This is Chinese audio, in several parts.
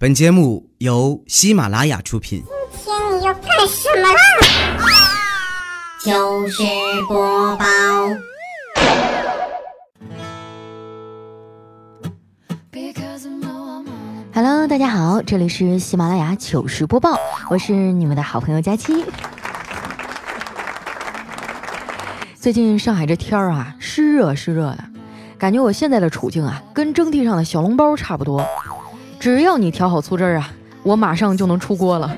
本节目由喜马拉雅出品。今天你要干什么啦？糗事播报。Hello，大家好，这里是喜马拉雅糗事播报，我是你们的好朋友佳期。最近上海这天儿啊，湿热湿热的，感觉我现在的处境啊，跟蒸屉上的小笼包差不多。只要你调好醋汁儿啊，我马上就能出锅了。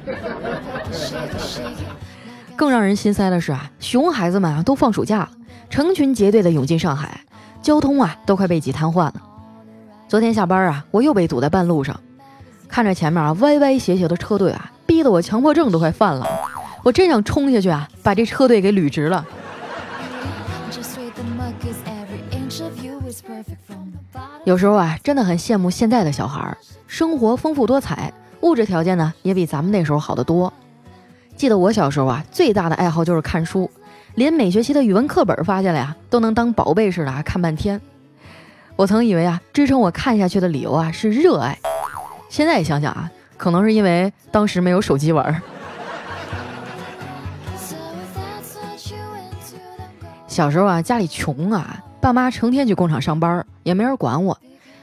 更让人心塞的是啊，熊孩子们啊都放暑假了，成群结队的涌进上海，交通啊都快被挤瘫痪了。昨天下班啊，我又被堵在半路上，看着前面啊歪歪斜斜的车队啊，逼得我强迫症都快犯了。我真想冲下去啊，把这车队给捋直了。有时候啊，真的很羡慕现在的小孩儿，生活丰富多彩，物质条件呢也比咱们那时候好得多。记得我小时候啊，最大的爱好就是看书，连每学期的语文课本发下来呀，都能当宝贝似的啊看半天。我曾以为啊，支撑我看下去的理由啊是热爱，现在想想啊，可能是因为当时没有手机玩儿。小时候啊，家里穷啊，爸妈成天去工厂上班，也没人管我，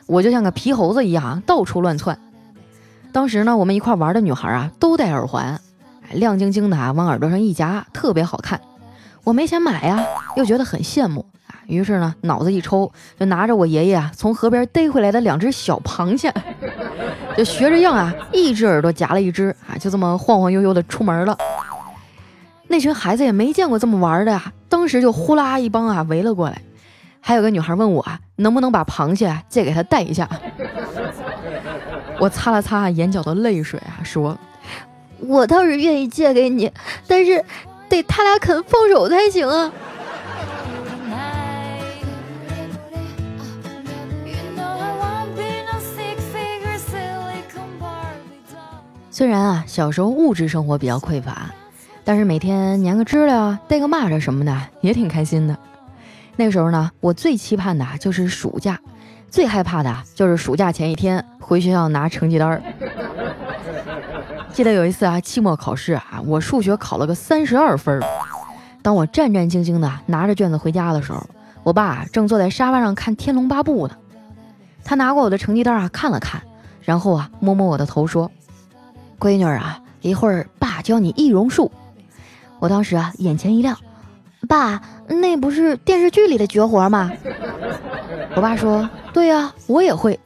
我就像个皮猴子一样到处乱窜。当时呢，我们一块玩的女孩啊，都戴耳环，亮晶晶的啊，往耳朵上一夹，特别好看。我没钱买呀，又觉得很羡慕啊，于是呢，脑子一抽，就拿着我爷爷啊从河边逮回来的两只小螃蟹，就学着样啊，一只耳朵夹了一只啊，就这么晃晃悠悠的出门了。那群孩子也没见过这么玩的呀，当时就呼啦一帮啊围了过来，还有个女孩问我啊，能不能把螃蟹借给她带一下。我擦了擦眼角的泪水啊，说：“我倒是愿意借给你，但是得他俩肯放手才行啊。”虽然啊，小时候物质生活比较匮乏，但是每天粘个知了啊，逮个蚂蚱什么的也挺开心的。那时候呢，我最期盼的就是暑假，最害怕的就是暑假前一天回学校拿成绩单儿。记得有一次啊，期末考试啊，我数学考了个三十二分。当我战战兢兢的拿着卷子回家的时候，我爸正坐在沙发上看《天龙八部》呢。他拿过我的成绩单啊，看了看，然后啊，摸摸我的头说：“闺女啊，一会儿爸教你易容术。”我当时啊，眼前一亮，爸，那不是电视剧里的绝活吗？我爸说：“对呀、我也会。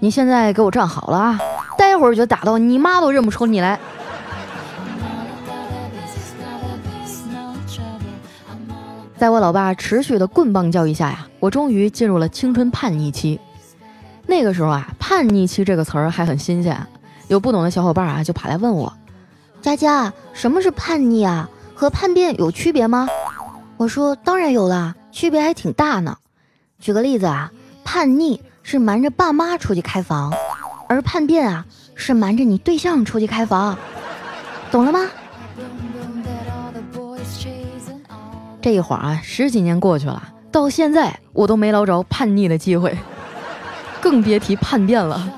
你现在给我站好了啊，待会儿就打到你妈都认不出你来。”在我老爸持续的棍棒教育下呀，我终于进入了青春叛逆期。那个时候啊，“叛逆期”这个词儿还很新鲜，有不懂的小伙伴啊就跑来问我：“佳佳，什么是叛逆啊？和叛变有区别吗？”我说：“当然有啦，区别还挺大呢。举个例子啊，叛逆是瞒着爸妈出去开房，而叛变啊是瞒着你对象出去开房，懂了吗？”这一晃啊，十几年过去了，到现在我都没捞着叛逆的机会，更别提叛变了。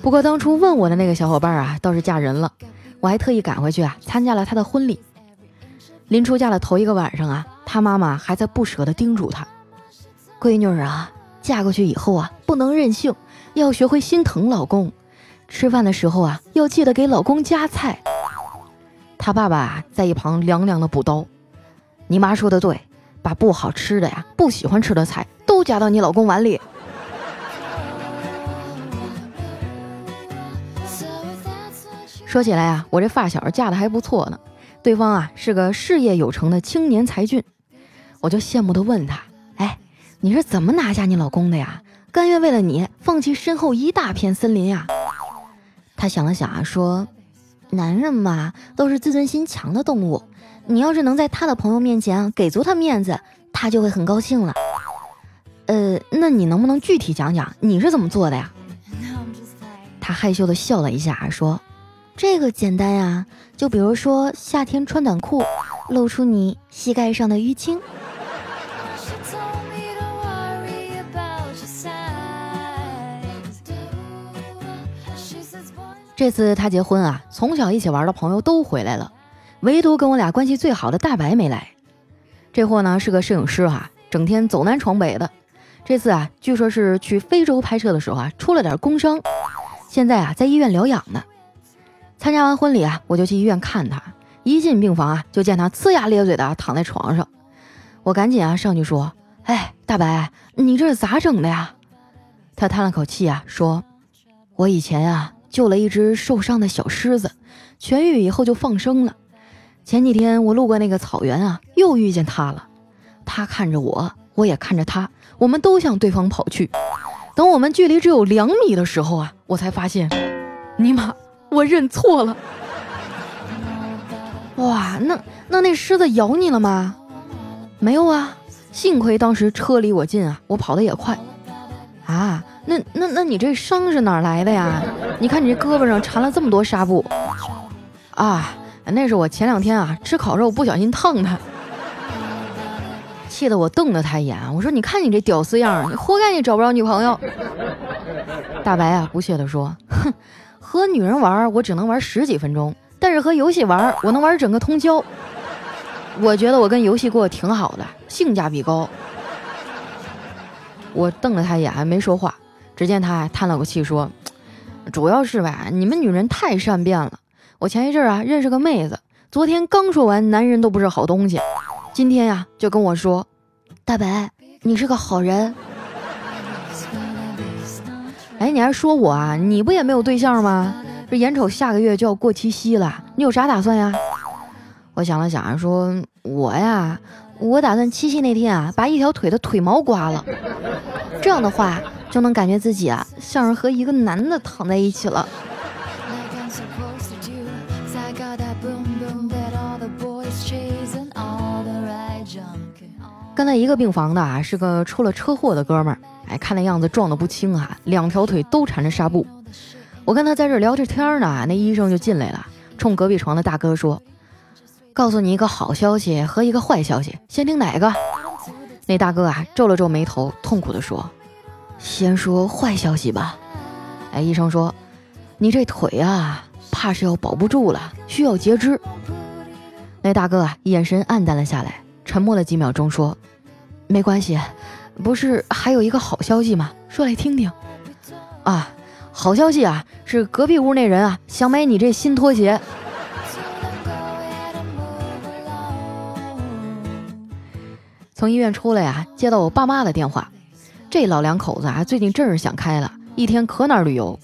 不过当初问我的那个小伙伴啊，倒是嫁人了，我还特意赶回去啊，参加了她的婚礼。临出嫁的头一个晚上啊，她妈妈还在不舍得叮嘱她：“闺女儿啊，嫁过去以后啊，不能任性，要学会心疼老公。吃饭的时候啊，要记得给老公夹菜。”他爸爸，在一旁凉凉的补刀：“你妈说的对，把不好吃的呀、不喜欢吃的菜都夹到你老公碗里。”说起来啊，我这发小嫁的还不错呢，对方啊是个事业有成的青年才俊，我就羡慕的问他：“哎，你是怎么拿下你老公的呀？甘愿为了你放弃身后一大片森林呀？”他想了想啊，说。男人嘛，都是自尊心强的动物。你要是能在他的朋友面前给足他面子，他就会很高兴了。呃，那你能不能具体讲讲你是怎么做的呀？他害羞的笑了一下，说：“这个简单呀，就比如说夏天穿短裤，露出你膝盖上的淤青。”这次他结婚啊，从小一起玩的朋友都回来了，唯独跟我俩关系最好的大白没来。这货呢是个摄影师哈，整天走南闯北的。这次啊，据说是去非洲拍摄的时候啊，出了点工伤，现在啊在医院疗养呢。参加完婚礼啊，我就去医院看他。一进病房啊，就见他呲牙咧嘴的躺在床上。我赶紧啊上去说：“哎，大白，你这是咋整的呀？”他叹了口气啊，说：“我以前啊救了一只受伤的小狮子，痊愈以后就放生了。前几天我路过那个草原啊，又遇见他了。他看着我，我也看着他，我们都向对方跑去。等我们距离只有两米的时候啊，我才发现，尼玛，我认错了。”哇，那那那狮子咬你了吗？没有啊，幸亏当时车离我近啊，我跑得也快。啊，那那那你这伤是哪来的呀？你看你这胳膊上缠了这么多纱布。啊，那是我前两天啊吃烤肉不小心烫的，气得我瞪了他一眼。我说你看你这屌丝样，你活该你找不着女朋友。大白啊不屑地说，哼，和女人玩我只能玩十几分钟。但是和游戏玩，我能玩整个通宵。我觉得我跟游戏过挺好的，性价比高。我瞪了他一眼，还没说话。只见他叹了口气说：“主要是吧，你们女人太善变了。我前一阵啊认识个妹子，昨天刚说完男人都不是好东西，今天呀就跟我说，大白你是个好人。你还说我啊？你不也没有对象吗？”这眼瞅下个月就要过七夕了，你有啥打算呀？我想了想啊，说我呀，我打算七夕那天啊，把一条腿的腿毛刮了，这样的话就能感觉自己啊，像是和一个男的躺在一起了。跟他一个病房的啊，是个出了车祸的哥们儿，哎，看那样子撞得不轻啊，两条腿都缠着纱布。我跟他在这聊着天呢，那医生就进来了，冲隔壁床的大哥说：“告诉你一个好消息和一个坏消息，先听哪个？”那大哥啊皱了皱眉头，痛苦地说：“先说坏消息吧。”哎，医生说：“你这腿啊，怕是要保不住了，需要截肢。”那大哥啊眼神黯淡了下来，沉默了几秒钟说：“没关系，不是还有一个好消息吗？说来听听。”啊。好消息啊，是隔壁屋那人啊想买你这新拖鞋。从医院出来呀，接到我爸妈的电话，这老两口子啊最近真是想开了，一天可哪儿旅游。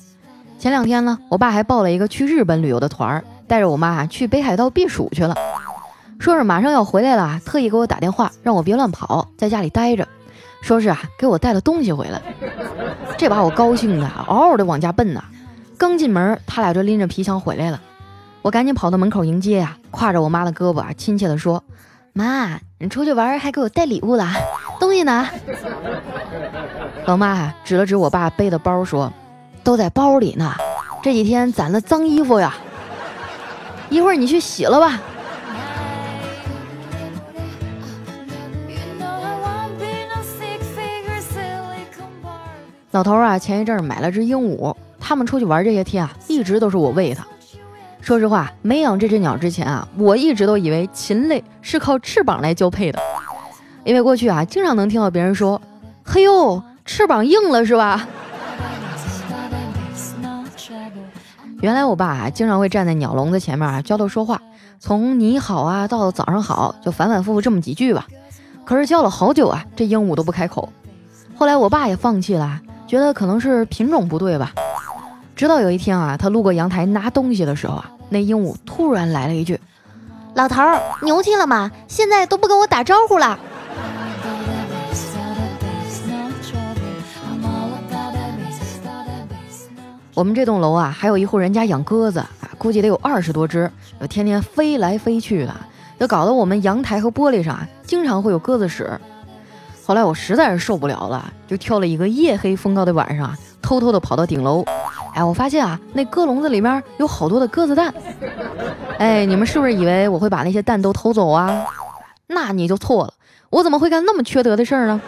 前两天呢，我爸还报了一个去日本旅游的团儿，带着我妈去北海道避暑去了，说是马上要回来了，特意给我打电话让我别乱跑，在家里待着。说是啊，给我带了东西回来，这把我高兴的嗷嗷的往家奔呐。刚进门，他俩就拎着皮箱回来了。我赶紧跑到门口迎接呀，挎着我妈的胳膊啊，亲切的说：“妈，你出去玩还给我带礼物了，东西呢？”老妈，指了指我爸背的包说：“都在包里呢，这几天攒了脏衣服呀，一会儿你去洗了吧。”老头啊，前一阵买了只鹦鹉，他们出去玩这些天啊，一直都是我喂它。说实话，没养这只鸟之前啊，我一直都以为禽类是靠翅膀来交配的，因为过去啊，经常能听到别人说：“嘿呦，翅膀硬了是吧？” 原来我爸啊，经常会站在鸟笼子前面啊，教它说话，从你好啊到早上好，就反反复复这么几句吧。可是教了好久啊，这鹦鹉都不开口。后来我爸也放弃了。觉得可能是品种不对吧，直到有一天啊，他路过阳台拿东西的时候啊，那鹦鹉突然来了一句：“老头儿，牛气了吗？现在都不跟我打招呼了。” 我们这栋楼啊，还有一户人家养鸽子啊，估计得有二十多只，天天飞来飞去的，就搞得我们阳台和玻璃上啊，经常会有鸽子屎。后来我实在是受不了了，就挑了一个夜黑风高的晚上，偷偷的跑到顶楼。哎，我发现啊，那鸽笼子里面有好多的鸽子蛋。哎，你们是不是以为我会把那些蛋都偷走啊？那你就错了，我怎么会干那么缺德的事儿呢？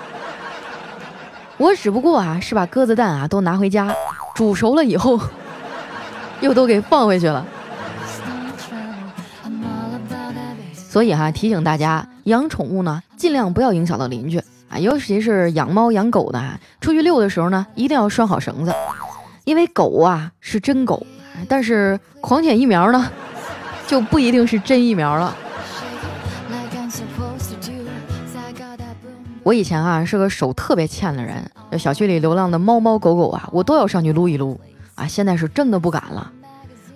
我只不过啊，是把鸽子蛋啊都拿回家，煮熟了以后，又都给放回去了。所以哈，提醒大家，养宠物呢，尽量不要影响到邻居啊，尤其是养猫养狗的，出去遛的时候呢，一定要拴好绳子，因为狗啊是真狗，但是狂犬疫苗呢，就不一定是真疫苗了。我以前啊是个手特别欠的人，小区里流浪的猫猫狗狗啊，我都要上去撸一撸啊。现在是真的不敢了。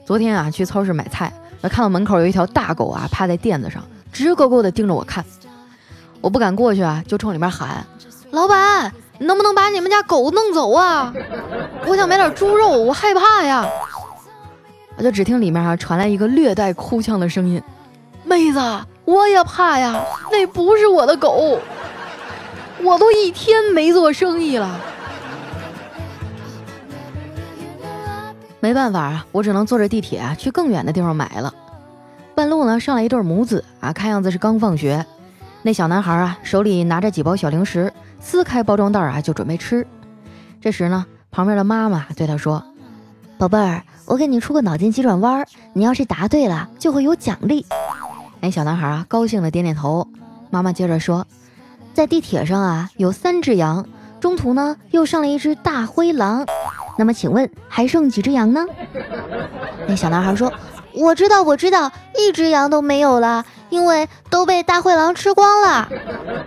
昨天啊去超市买菜，看到门口有一条大狗啊趴在垫子上，直勾勾的盯着我看。我不敢过去啊，就冲里面喊：“老板，能不能把你们家狗弄走啊？我想买点猪肉，我害怕呀。”我就只听里面啊传来一个略带哭腔的声音：“妹子，我也怕呀，那不是我的狗。”我都一天没做生意了，没办法啊，我只能坐着地铁啊去更远的地方买了。半路呢上来一对母子啊，看样子是刚放学。那小男孩啊手里拿着几包小零食，撕开包装袋啊就准备吃。这时呢，旁边的妈妈对他说：“宝贝儿，我给你出个脑筋急转弯，你要是答对了就会有奖励。”那小男孩啊高兴的点点头。妈妈接着说。在地铁上啊，有三只羊，中途呢又上了一只大灰狼。那么请问还剩几只羊呢？那小男孩说：“我知道，我知道，一只羊都没有了，因为都被大灰狼吃光了。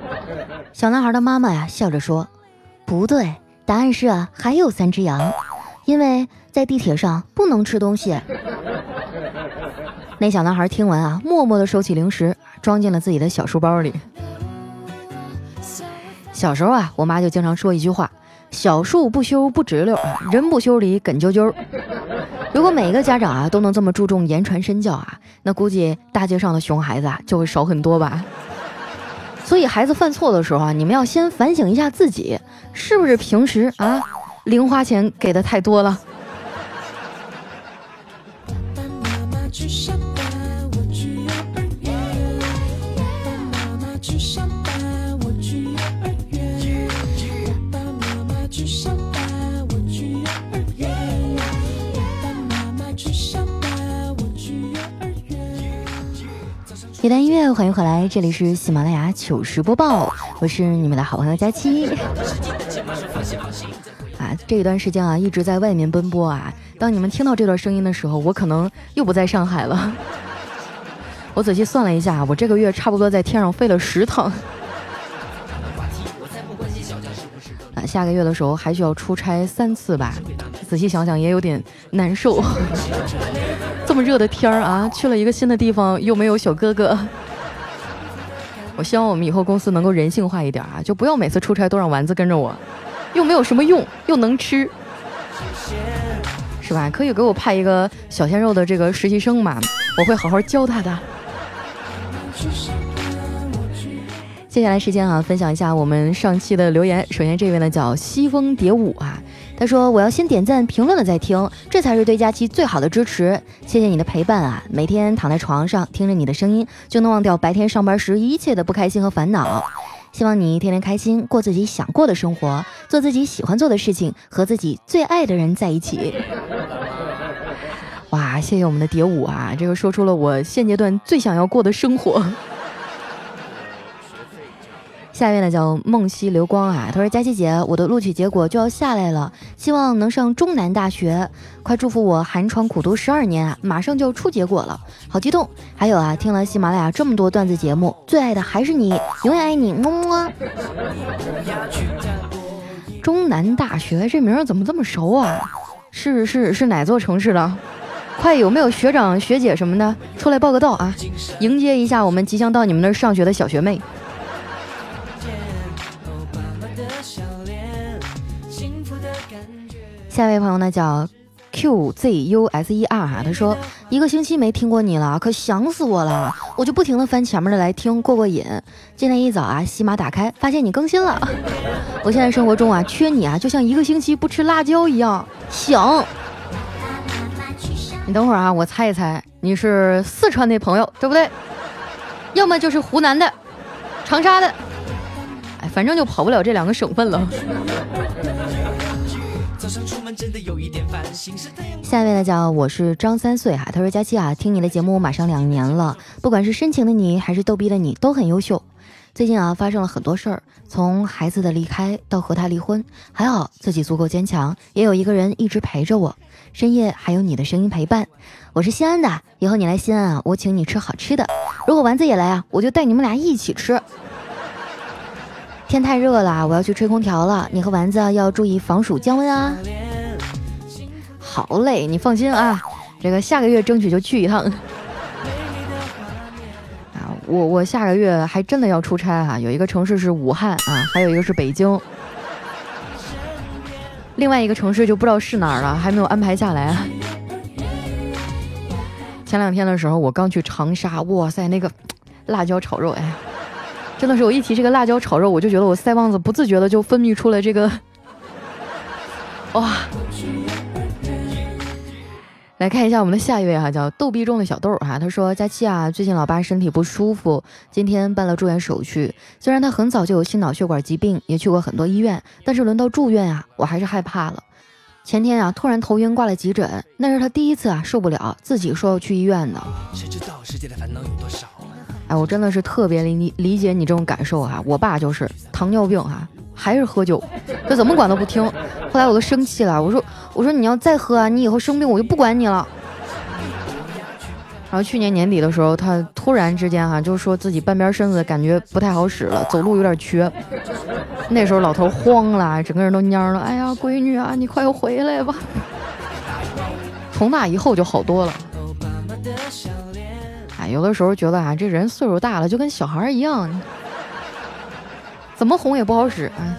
”小男孩的妈妈呀笑着说：“不对，答案是啊，还有三只羊，因为在地铁上不能吃东西。”那小男孩听完啊，默默地收起零食，装进了自己的小书包里。小时候啊，我妈就经常说一句话：“小树不修不直溜，人不修理梗啾啾。”如果每一个家长啊都能这么注重言传身教啊，那估计大街上的熊孩子啊就会少很多吧。所以孩子犯错的时候啊，你们要先反省一下自己，是不是平时啊零花钱给的太多了。欢迎回来，这里是喜马拉雅糗事播报，我是你们的好朋友佳期。啊，这一段时间啊，一直在外面奔波啊。当你们听到这段声音的时候，我可能又不在上海了。我仔细算了一下，我这个月差不多在天上飞了十趟。啊，下个月的时候还需要出差三次吧？仔细想想也有点难受。这么热的天儿啊，去了一个新的地方，又没有小哥哥。我希望我们以后公司能够人性化一点啊，就不要每次出差都让丸子跟着我，又没有什么用，又能吃，是吧？可以给我派一个小鲜肉的这个实习生嘛，我会好好教他的。接下来时间啊，分享一下我们上期的留言。首先这位呢叫西风蝶舞啊。他说：“我要先点赞、评论了再听，这才是对佳期最好的支持。谢谢你的陪伴啊！每天躺在床上听着你的声音，就能忘掉白天上班时一切的不开心和烦恼。希望你天天开心，过自己想过的生活，做自己喜欢做的事情，和自己最爱的人在一起。”哇，谢谢我们的蝶舞啊！这个说出了我现阶段最想要过的生活。下一位呢叫梦溪流光啊，他说：“佳琪姐，我的录取结果就要下来了，希望能上中南大学，快祝福我寒窗苦读十二年啊，马上就要出结果了，好激动！还有啊，听了喜马拉雅这么多段子节目，最爱的还是你，永远爱你，么么。”中南大学这名怎么这么熟啊？是是是哪座城市的？快有没有学长学姐什么的出来报个到啊？迎接一下我们即将到你们那儿上学的小学妹。下一位朋友呢叫 Q Z U S E R 哈，他说一个星期没听过你了，可想死我了，我就不停的翻前面的来听过过瘾。今天一早啊，喜马打开发现你更新了，我现在生活中啊缺你啊，就像一个星期不吃辣椒一样。想你等会儿啊，我猜一猜，你是四川的朋友对不对？要么就是湖南的、长沙的，哎，反正就跑不了这两个省份了。真的有一点烦下一位呢叫我是张三岁哈，他说佳期啊，听你的节目马上两年了，不管是深情的你还是逗逼的你都很优秀。最近啊发生了很多事儿，从孩子的离开到和他离婚，还好自己足够坚强，也有一个人一直陪着我，深夜还有你的声音陪伴。我是西安的，以后你来西安啊，我请你吃好吃的。如果丸子也来啊，我就带你们俩一起吃。天太热了，我要去吹空调了。你和丸子要注意防暑降温啊。好嘞，你放心啊，这个下个月争取就去一趟。啊，我我下个月还真的要出差哈，有一个城市是武汉啊，还有一个是北京，另外一个城市就不知道是哪儿了，还没有安排下来。前两天的时候，我刚去长沙，哇塞，那个辣椒炒肉，哎。真的是，我一提这个辣椒炒肉，我就觉得我腮帮子不自觉的就分泌出了这个，哇！来看一下我们的下一位哈，叫逗逼中的小豆哈，他说：佳期啊，最近老爸身体不舒服，今天办了住院手续。虽然他很早就有心脑血管疾病，也去过很多医院，但是轮到住院啊，我还是害怕了。前天啊，突然头晕挂了急诊，那是他第一次啊受不了，自己说要去医院的。谁知道世界的烦恼有多少？哎，我真的是特别理理解你这种感受哈，我爸就是糖尿病哈，还是喝酒，他怎么管都不听。后来我都生气了，我说我说你要再喝啊，你以后生病我就不管你了。然后去年年底的时候，他突然之间哈就说自己半边身子感觉不太好使了，走路有点瘸。那时候老头慌了，整个人都蔫了。哎呀，闺女啊，你快回来吧。从那以后就好多了。哎有的时候觉得啊，这人岁数大了就跟小孩一样，怎么哄也不好使啊。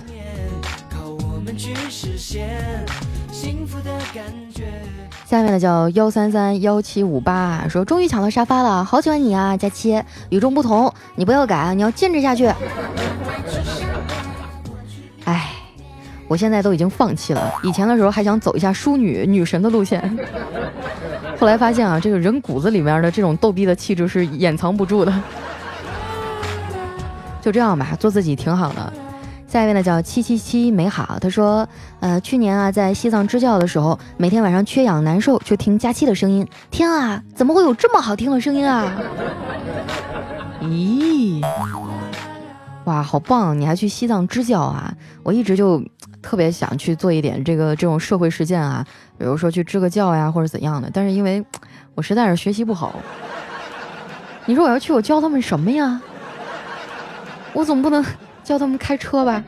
去实现幸福的感觉下面的叫幺三三幺七五八，说终于抢到沙发了，好喜欢你啊，佳期，与众不同，你不要改，你要坚持下去。哎，我现在都已经放弃了，以前的时候还想走一下淑女女神的路线。后来发现啊，这个人骨子里面的这种逗逼的气质是掩藏不住的。就这样吧，做自己挺好的。下一位呢叫七七七美好，他说，呃，去年啊在西藏支教的时候，每天晚上缺氧难受，就听佳期的声音。天啊，怎么会有这么好听的声音啊？咦，哇，好棒！你还去西藏支教啊？我一直就。特别想去做一点这个这种社会实践啊，比如说去支个教呀，或者怎样的。但是因为我实在是学习不好，你说我要去，我教他们什么呀？我总不能叫他们开车吧？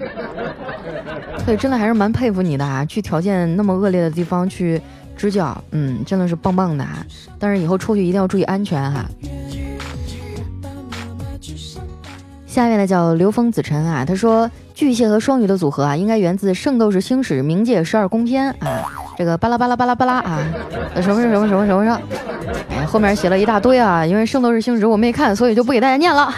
对真的还是蛮佩服你的啊，去条件那么恶劣的地方去支教，嗯，真的是棒棒的啊。但是以后出去一定要注意安全哈。下面呢叫刘峰子辰啊，他说。巨蟹和双鱼的组合啊，应该源自《圣斗士星矢》冥界十二宫篇啊。这个巴拉巴拉巴拉巴拉啊，什么什么什么什么什么，哎，后面写了一大堆啊。因为《圣斗士星矢》我没看，所以就不给大家念了。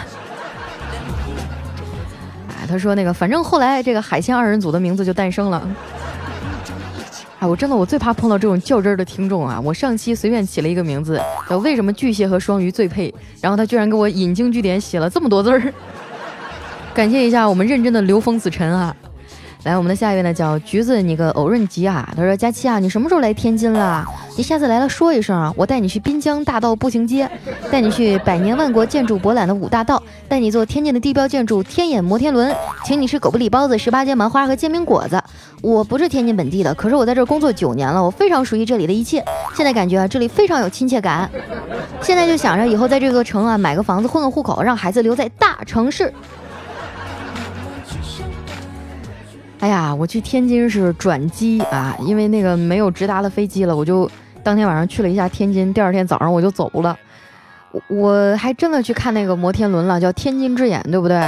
他说那个，反正后来这个海鲜二人组的名字就诞生了。哎，我真的我最怕碰到这种较真儿的听众啊！我上期随便起了一个名字，叫为什么巨蟹和双鱼最配，然后他居然给我引经据典写了这么多字儿。感谢一下我们认真的刘峰子辰啊！来，我们的下一位呢叫橘子，你个偶润吉啊！他说：佳期啊，你什么时候来天津了？你下次来了说一声啊，我带你去滨江大道步行街，带你去百年万国建筑博览的五大道，带你坐天津的地标建筑天眼摩天轮，请你吃狗不理包子、十八街麻花和煎饼果子。我不是天津本地的，可是我在这工作九年了，我非常熟悉这里的一切。现在感觉啊，这里非常有亲切感。现在就想着以后在这个城啊买个房子混个户口，让孩子留在大城市。哎呀，我去天津是转机啊，因为那个没有直达的飞机了，我就当天晚上去了一下天津，第二天早上我就走了。我我还真的去看那个摩天轮了，叫天津之眼，对不对？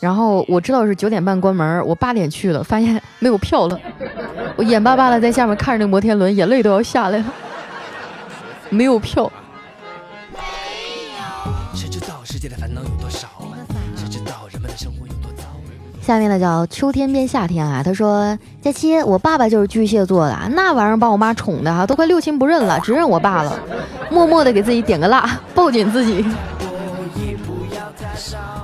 然后我知道是九点半关门，我八点去了，发现没有票了，我眼巴巴的在下面看着那摩天轮，眼泪都要下来了，没有票。谁知道世界的烦恼有下面呢叫秋天变夏天啊，他说佳期，我爸爸就是巨蟹座的，那玩意儿把我妈宠的哈，都快六亲不认了，只认我爸了，默默的给自己点个蜡，抱紧自己。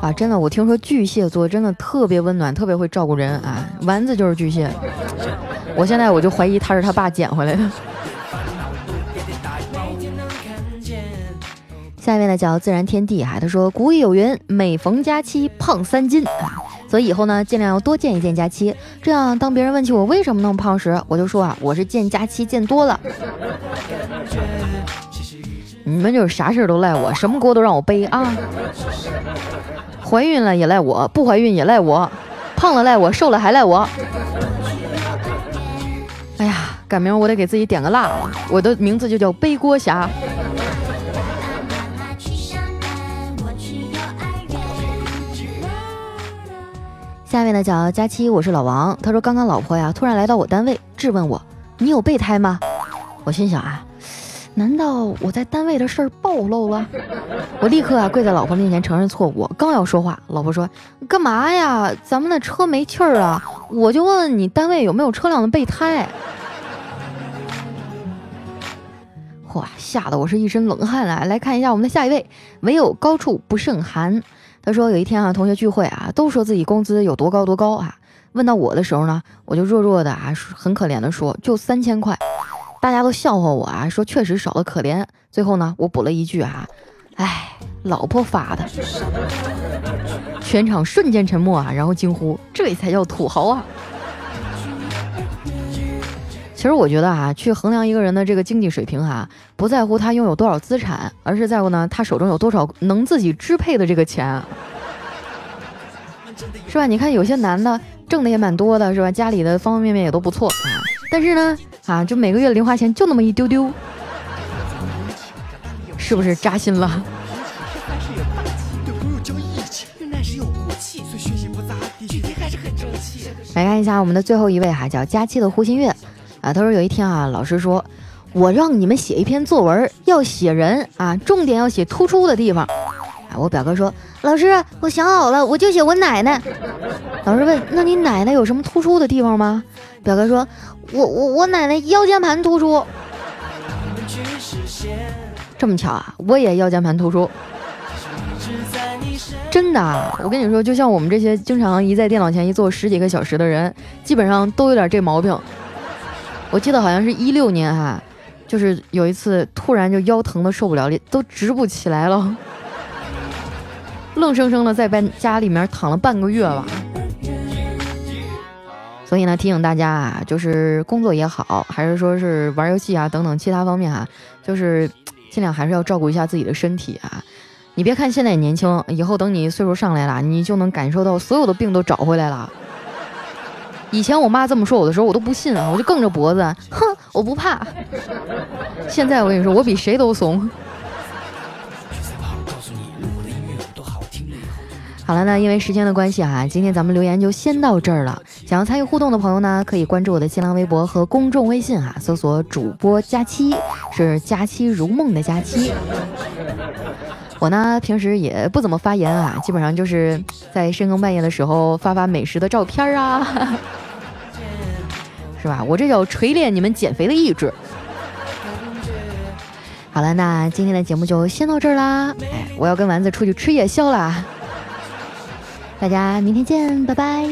啊，真的，我听说巨蟹座真的特别温暖，特别会照顾人啊，丸子就是巨蟹，我现在我就怀疑他是他爸捡回来的。下一位呢叫自然天地哈，他说古语有云，每逢佳期胖三斤啊，所以以后呢尽量要多见一见佳期，这样当别人问起我为什么那么胖时，我就说啊，我是见佳期见多了。你们就是啥事儿都赖我，什么锅都让我背啊！怀孕了也赖我，不怀孕也赖我，胖了赖我，瘦了还赖我。哎呀，改名我得给自己点个蜡，我的名字就叫背锅侠。下一位呢叫佳期，我是老王。他说刚刚老婆呀突然来到我单位质问我，你有备胎吗？我心想啊，难道我在单位的事儿暴露了？我立刻啊跪在老婆面前承认错误。刚要说话，老婆说干嘛呀？咱们的车没气儿啊！我就问问你单位有没有车辆的备胎。哇，吓得我是一身冷汗啊！来看一下我们的下一位，唯有高处不胜寒。他说有一天啊，同学聚会啊，都说自己工资有多高多高啊。问到我的时候呢，我就弱弱的啊，很可怜的说就三千块。大家都笑话我啊，说确实少的可怜。最后呢，我补了一句啊，哎，老婆发的。全场瞬间沉默啊，然后惊呼：这才叫土豪啊！其实我觉得啊，去衡量一个人的这个经济水平啊，不在乎他拥有多少资产，而是在乎呢他手中有多少能自己支配的这个钱，是吧？你看有些男的挣的也蛮多的，是吧？家里的方方面面也都不错啊，但是呢啊，就每个月零花钱就那么一丢丢，是不是扎心了？来看一下我们的最后一位哈，叫佳期的胡新月。啊，他说有一天啊，老师说，我让你们写一篇作文，要写人啊，重点要写突出的地方。啊，我表哥说，老师，我想好了，我就写我奶奶。老师问，那你奶奶有什么突出的地方吗？表哥说，我我我奶奶腰间盘突出。这么巧啊，我也腰间盘突出。真的，我跟你说，就像我们这些经常一在电脑前一坐十几个小时的人，基本上都有点这毛病。我记得好像是一六年哈，就是有一次突然就腰疼的受不了，都直不起来了，愣生生的在班家里面躺了半个月吧。所以呢，提醒大家啊，就是工作也好，还是说是玩游戏啊等等其他方面啊，就是尽量还是要照顾一下自己的身体啊。你别看现在年轻，以后等你岁数上来了，你就能感受到所有的病都找回来了。以前我妈这么说我的时候，我都不信啊，我就梗着脖子，哼，我不怕。现在我跟你说，我比谁都怂。好了，那因为时间的关系哈，今天咱们留言就先到这儿了。想要参与互动的朋友呢，可以关注我的新浪微博和公众微信哈，搜索主播佳期，是佳期如梦的佳期。我呢，平时也不怎么发言啊，基本上就是在深更半夜的时候发发美食的照片啊。是吧？我这叫锤炼你们减肥的意志。好了，那今天的节目就先到这儿啦。哎，我要跟丸子出去吃夜宵啦。大家明天见，拜拜。